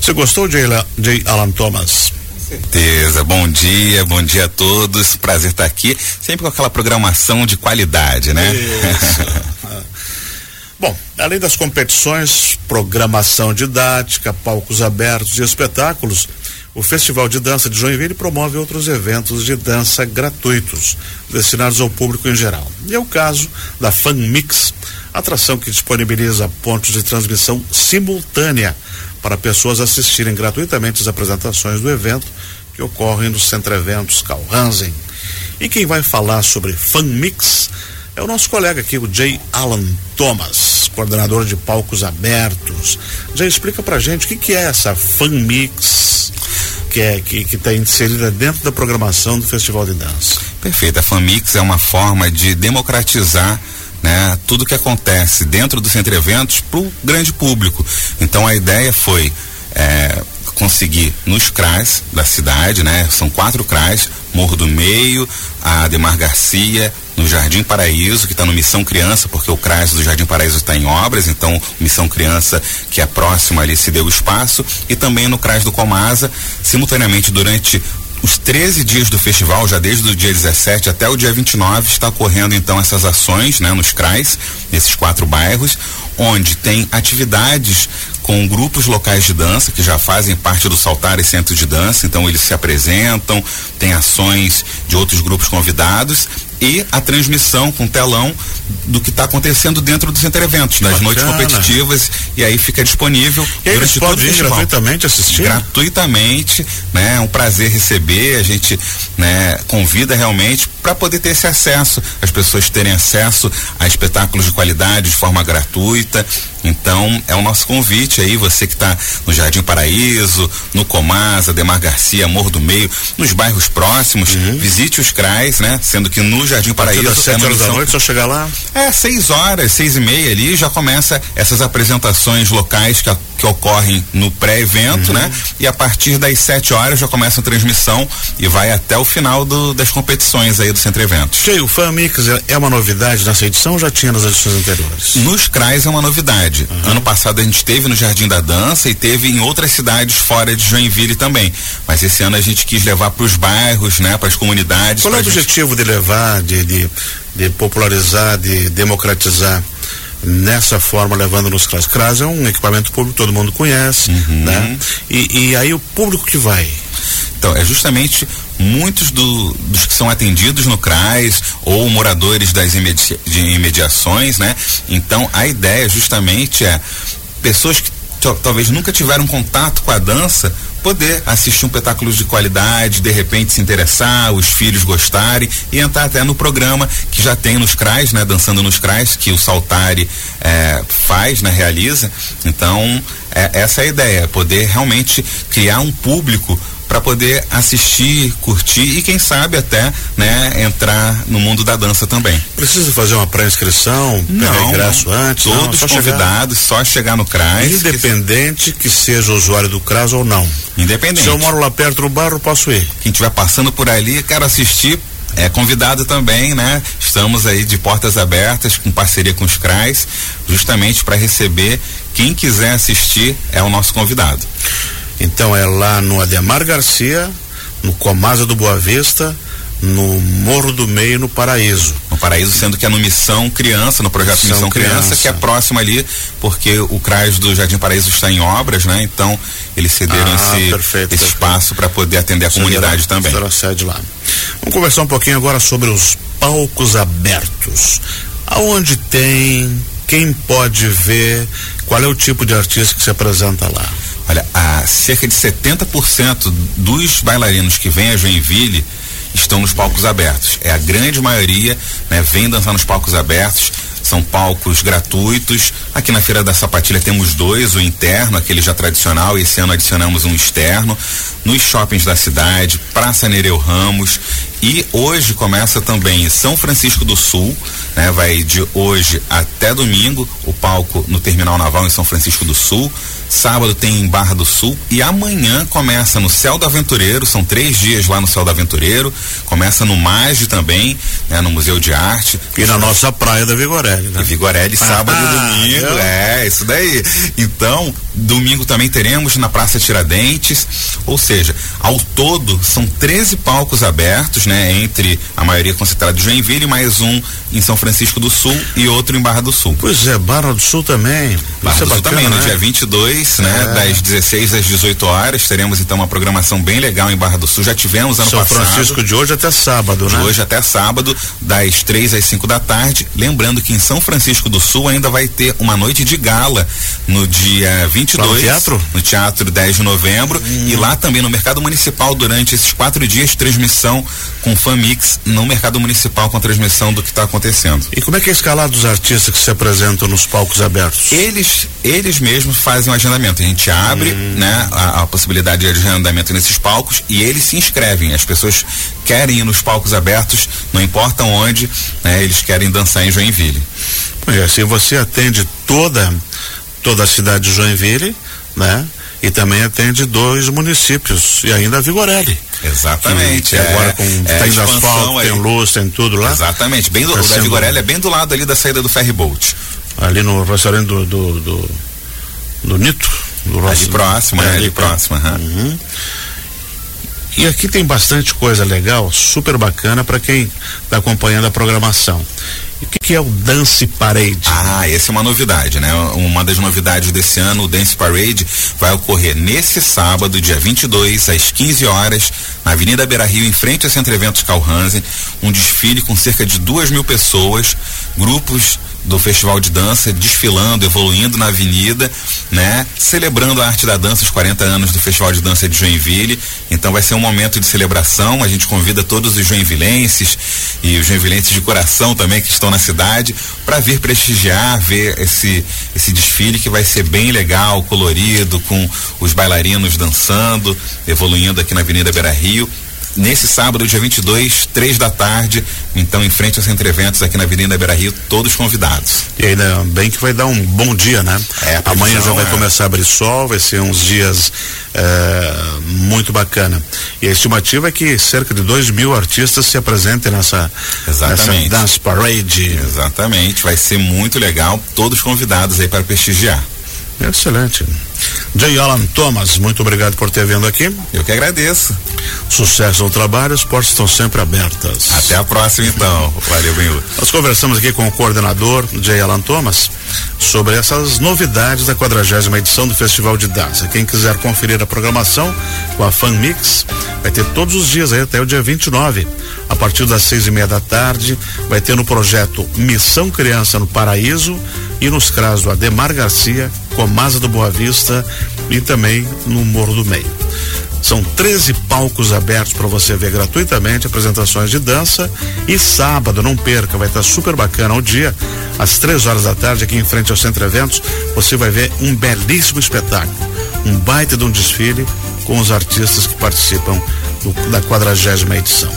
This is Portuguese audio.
Você gostou de J. Alan Thomas? certeza. Bom dia, bom dia a todos. Prazer estar aqui, sempre com aquela programação de qualidade, né? Isso. Bom, além das competições, programação didática, palcos abertos e espetáculos, o Festival de Dança de Joinville promove outros eventos de dança gratuitos, destinados ao público em geral. E é o caso da Fan Mix, atração que disponibiliza pontos de transmissão simultânea para pessoas assistirem gratuitamente as apresentações do evento que ocorrem no Centro Eventos Calhansen. E quem vai falar sobre Fan Mix é o nosso colega aqui, o Jay Alan Thomas, coordenador de palcos abertos. Já explica pra gente o que, que é essa Fan Mix que é está inserida dentro da programação do Festival de Dança. Perfeito. A Fan Mix é uma forma de democratizar né, tudo que acontece dentro do centro eventos para o grande público. Então a ideia foi é, conseguir nos CRAS da cidade, né? São quatro CRAS, Morro do Meio, a Ademar Garcia, no Jardim Paraíso, que está no Missão Criança, porque o CRAS do Jardim Paraíso está em obras, então Missão Criança, que é próxima ali, se deu espaço, e também no CRAS do Comasa, simultaneamente durante os 13 dias do festival, já desde o dia 17 até o dia 29, está ocorrendo então essas ações, né, nos CRAs, nesses quatro bairros, onde tem atividades com grupos locais de dança que já fazem parte do Saltar e Centro de Dança, então eles se apresentam, tem ações de outros grupos convidados e a transmissão com telão do que está acontecendo dentro do Center Eventos, das Bacana. noites competitivas, e aí fica disponível e durante todo o festival. gratuitamente assistir? Gratuitamente, né? É um prazer receber, a gente, né, convida realmente para poder ter esse acesso, as pessoas terem acesso a espetáculos de qualidade de forma gratuita. Então, é o nosso convite aí, você que está no Jardim Paraíso, no Comasa, Demar Garcia, Morro do Meio, nos bairros próximos, uhum. visite os CRAs, né? Sendo que no Jardim Paraíso. Às sete é horas da noite, só chegar lá? É, seis horas, seis e meia ali, já começa essas apresentações locais que, que ocorrem no pré-evento, uhum. né? E a partir das sete horas já começa a transmissão e vai até o final do, das competições aí do Centro Eventos. Cheio, o Fan Mix é uma novidade nessa edição ou já tinha nas edições anteriores? Nos CRAs é uma novidade. Uhum. Ano passado a gente teve no Jardim da Dança e teve em outras cidades fora de Joinville também. Mas esse ano a gente quis levar para os bairros, né? Para as comunidades. Qual é o objetivo de levar, de, de, de popularizar, de democratizar? Nessa forma levando nos CRAS. CRAS é um equipamento público, todo mundo conhece, uhum. né? E, e, aí o público que vai. Então, é justamente muitos do, dos que são atendidos no CRAS ou moradores das imedi imediações, né? Então, a ideia justamente é pessoas que talvez nunca tiveram contato com a dança poder assistir um espetáculo de qualidade, de repente se interessar, os filhos gostarem e entrar até no programa que já tem nos CRAs, né? Dançando nos CRAs, que o Saltari é, faz, né? Realiza. Então, é, essa é a ideia, poder realmente criar um público para poder assistir, curtir e quem sabe até, né, entrar no mundo da dança também. Precisa fazer uma pré-inscrição, ingresso antes? Todos não, só convidados, chegar... só chegar no CRAS. Independente que... que seja usuário do CRAS ou não. Independente. Se eu moro lá perto do bairro, posso ir. Quem estiver passando por ali, quero assistir, é convidado também, né? Estamos aí de portas abertas com parceria com os CRAs, justamente para receber quem quiser assistir é o nosso convidado. Então é lá no Ademar Garcia, no Comasa do Boa Vista, no Morro do Meio, no Paraíso. No Paraíso, sendo que é no Missão Criança, no projeto Missão, Missão Criança, Criança, que é próximo ali, porque o CRAS do Jardim Paraíso está em obras, né? Então, eles cederam ah, esse, perfeito, esse perfeito. espaço para poder atender a comunidade será, também. Será sede lá. Vamos conversar um pouquinho agora sobre os palcos abertos. Aonde tem, quem pode ver, qual é o tipo de artista que se apresenta lá? Olha, a cerca de 70% dos bailarinos que vêm a Joinville estão nos palcos abertos. É a grande maioria, né, vem dançar nos palcos abertos. São palcos gratuitos. Aqui na Feira da Sapatilha temos dois, o interno, aquele já tradicional, e esse ano adicionamos um externo. Nos shoppings da cidade, Praça Nereu Ramos. E hoje começa também em São Francisco do Sul, né? Vai de hoje até domingo, o palco no Terminal Naval em São Francisco do Sul sábado tem em Barra do Sul e amanhã começa no Céu do Aventureiro, são três dias lá no Céu do Aventureiro, começa no Mage também, né, no Museu de Arte. E na nossa praia da Vigorelli, né? E Vigorelli, sábado ah, e domingo, é, isso daí. Então, domingo também teremos na Praça Tiradentes, ou seja, ao todo são 13 palcos abertos, né, entre a maioria concentrada de Joinville, mais um em São Francisco do Sul e outro em Barra do Sul. Pois é, Barra do Sul também. Barra Isso do é Sul também, né? no dia 22, né, é. das 16 às 18 horas, teremos então uma programação bem legal em Barra do Sul. Já tivemos ano São passado. São Francisco de hoje até sábado, de né? De hoje até sábado, das 3 às 5 da tarde. Lembrando que em São Francisco do Sul ainda vai ter uma noite de gala no dia 22. no teatro? No Teatro 10 de novembro. Hum. E lá também no Mercado Municipal, durante esses quatro dias, transmissão com Famix no Mercado Municipal com transmissão do que está acontecendo. E como é que é a escala dos artistas que se apresentam nos palcos abertos? Eles, eles mesmos fazem o agendamento. A gente abre, hum. né, a, a, possibilidade de agendamento nesses palcos e eles se inscrevem. As pessoas querem ir nos palcos abertos, não importa onde, né, eles querem dançar em Joinville. E assim você atende toda toda a cidade de Joinville, né? E também atende dois municípios e ainda a Vigorelli. Exatamente. Que, é, agora com é, tem asfalto, aí. tem luz, tem tudo lá. Exatamente. Bem do, tá o da Vigorelli é bem do lado ali da saída do ferry boat. Ali no restaurante do do, do, do Nito. Do ali próximo, é, ali, ali próximo. Uhum. Uhum. E aqui tem bastante coisa legal, super bacana para quem está acompanhando a programação. E o que, que, é o Dance Parade? Ah, essa é uma novidade, né? Uma das novidades desse ano, o Dance Parade vai ocorrer nesse sábado, dia 22, às 15 horas, na Avenida Beira Rio, em frente ao Centro Eventos Calhansen. Um desfile com cerca de duas mil pessoas, grupos do Festival de Dança, desfilando, evoluindo na avenida, né? Celebrando a arte da dança, os 40 anos do Festival de Dança de Joinville. Então vai ser um momento de celebração. A gente convida todos os joinvilenses e os joinvilenses de coração também que estão na cidade para vir prestigiar, ver esse esse desfile que vai ser bem legal, colorido, com os bailarinos dançando, evoluindo aqui na Avenida Beira Rio nesse sábado, dia 22, três da tarde, então em frente aos Centro Eventos aqui na Avenida Beira Rio, todos convidados. E ainda bem que vai dar um bom dia, né? É, Amanhã já vai é. começar a abrir sol, vai ser uns dias é, muito bacana. E a estimativa é que cerca de dois mil artistas se apresentem nessa, Exatamente. nessa Dance Parade. Exatamente, vai ser muito legal, todos convidados aí para prestigiar. Excelente. J. Alan Thomas, muito obrigado por ter vindo aqui. Eu que agradeço. Sucesso no trabalho, as portas estão sempre abertas. Até a próxima então. Valeu, Benhu. Nós conversamos aqui com o coordenador J. Alan Thomas sobre essas novidades da quadragésima edição do Festival de Dança. Quem quiser conferir a programação com a Fan Mix, vai ter todos os dias aí até o dia 29. A partir das seis e meia da tarde, vai ter no projeto Missão Criança no Paraíso e nos CRAS do Ademar Garcia, Comasa do Boa Vista e também no Morro do Meio. São 13 palcos abertos para você ver gratuitamente apresentações de dança. E sábado, não perca, vai estar super bacana o dia, às três horas da tarde, aqui em frente ao Centro Eventos, você vai ver um belíssimo espetáculo. Um baita de um desfile com os artistas que participam do, da quadragésima edição.